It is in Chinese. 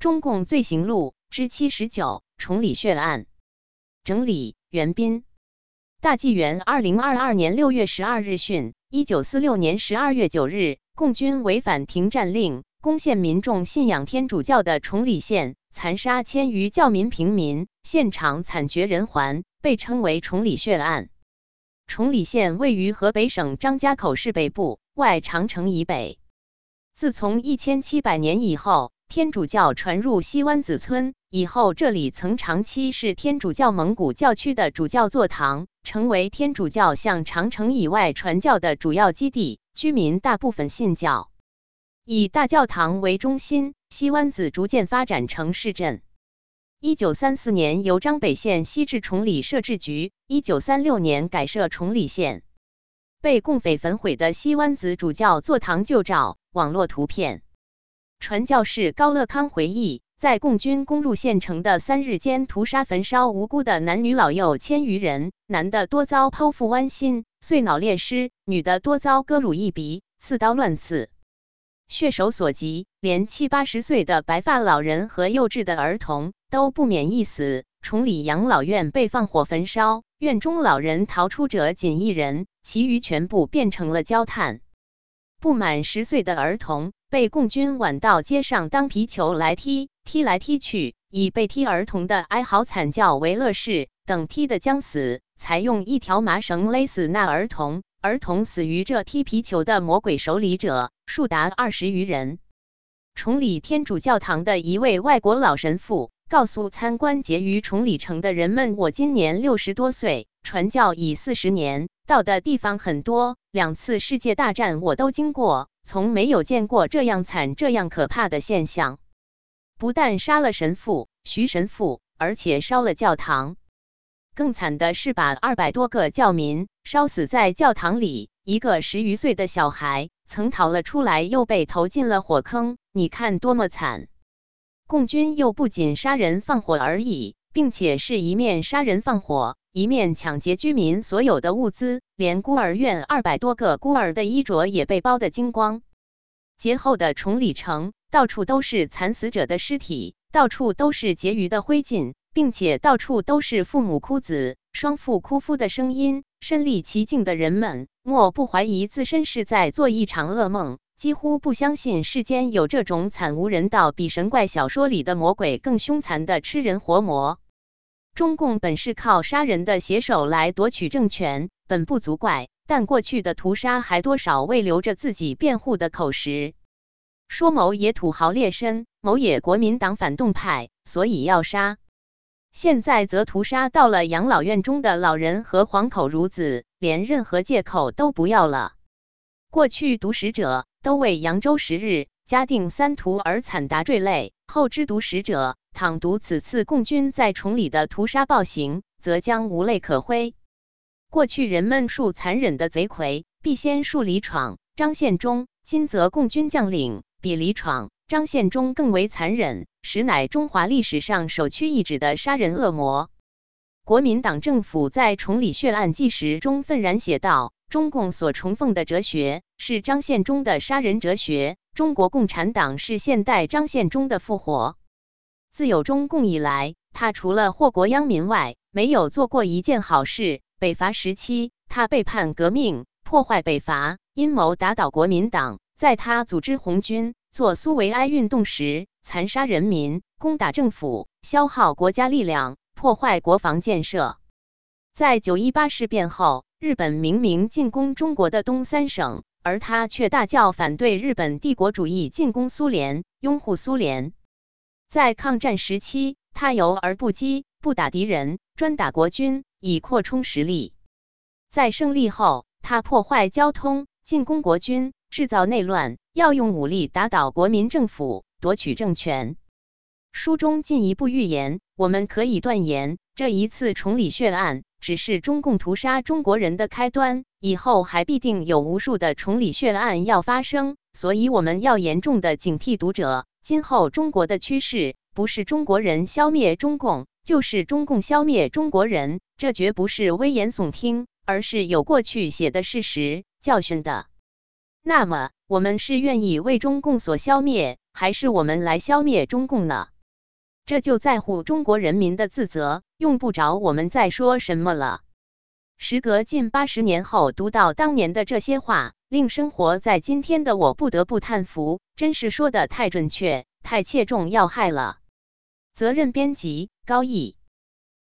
中共罪行录之七十九：崇礼血案。整理：袁斌。大纪元二零二二年六月十二日讯：一九四六年十二月九日，共军违反停战令，攻陷民众信仰天主教的崇礼县，残杀千余教民平民，现场惨绝人寰，被称为崇礼血案。崇礼县位于河北省张家口市北部，外长城以北。自从一千七百年以后，天主教传入西湾子村以后，这里曾长期是天主教蒙古教区的主教座堂，成为天主教向长城以外传教的主要基地。居民大部分信教，以大教堂为中心，西湾子逐渐发展成市镇。一九三四年由张北县西至崇礼设置局，一九三六年改设崇礼县。被共匪焚毁的西湾子主教座堂旧照、网络图片。传教士高乐康回忆，在共军攻入县城的三日间，屠杀焚烧无辜的男女老幼千余人，男的多遭剖腹剜心、碎脑裂尸，女的多遭割乳一鼻、刺刀乱刺。血手所及，连七八十岁的白发老人和幼稚的儿童都不免一死。崇礼养老院被放火焚烧，院中老人逃出者仅一人，其余全部变成了焦炭。不满十岁的儿童被共军挽到街上当皮球来踢，踢来踢去，以被踢儿童的哀嚎惨叫为乐事。等踢得将死，才用一条麻绳勒死那儿童。儿童死于这踢皮球的魔鬼手里者，数达二十余人。崇礼天主教堂的一位外国老神父告诉参观结于崇礼城的人们：“我今年六十多岁，传教已四十年，到的地方很多，两次世界大战我都经过，从没有见过这样惨、这样可怕的现象。不但杀了神父徐神父，而且烧了教堂。”更惨的是，把二百多个教民烧死在教堂里。一个十余岁的小孩曾逃了出来，又被投进了火坑。你看多么惨！共军又不仅杀人放火而已，并且是一面杀人放火，一面抢劫居民所有的物资，连孤儿院二百多个孤儿的衣着也被剥得精光。劫后的崇礼城，到处都是惨死者的尸体，到处都是结余的灰烬。并且到处都是父母哭子、双父哭夫的声音。身历其境的人们，莫不怀疑自身是在做一场噩梦，几乎不相信世间有这种惨无人道、比神怪小说里的魔鬼更凶残的吃人活魔。中共本是靠杀人的写手来夺取政权，本不足怪。但过去的屠杀还多少未留着自己辩护的口实，说某也土豪劣绅，某也国民党反动派，所以要杀。现在则屠杀到了养老院中的老人和黄口孺子，连任何借口都不要了。过去毒食者都为扬州十日嘉定三屠而惨达坠泪，后知毒食者倘读此次共军在崇礼的屠杀暴行，则将无泪可挥。过去人们数残忍的贼魁，必先数李闯、张献忠；今则共军将领比李闯。张献忠更为残忍，实乃中华历史上首屈一指的杀人恶魔。国民党政府在《崇礼血案纪实》中愤然写道：“中共所崇奉的哲学是张献忠的杀人哲学，中国共产党是现代张献忠的复活。自有中共以来，他除了祸国殃民外，没有做过一件好事。北伐时期，他背叛革命，破坏北伐，阴谋打倒国民党。在他组织红军。”做苏维埃运动时，残杀人民、攻打政府、消耗国家力量、破坏国防建设。在九一八事变后，日本明明进攻中国的东三省，而他却大叫反对日本帝国主义进攻苏联，拥护苏联。在抗战时期，他游而不击，不打敌人，专打国军，以扩充实力。在胜利后，他破坏交通，进攻国军，制造内乱。要用武力打倒国民政府，夺取政权。书中进一步预言，我们可以断言，这一次崇礼血案只是中共屠杀中国人的开端，以后还必定有无数的崇礼血案要发生。所以，我们要严重的警惕读者，今后中国的趋势不是中国人消灭中共，就是中共消灭中国人。这绝不是危言耸听，而是有过去写的事实教训的。那么。我们是愿意为中共所消灭，还是我们来消灭中共呢？这就在乎中国人民的自责，用不着我们再说什么了。时隔近八十年后，读到当年的这些话，令生活在今天的我不得不叹服，真是说的太准确，太切中要害了。责任编辑：高毅。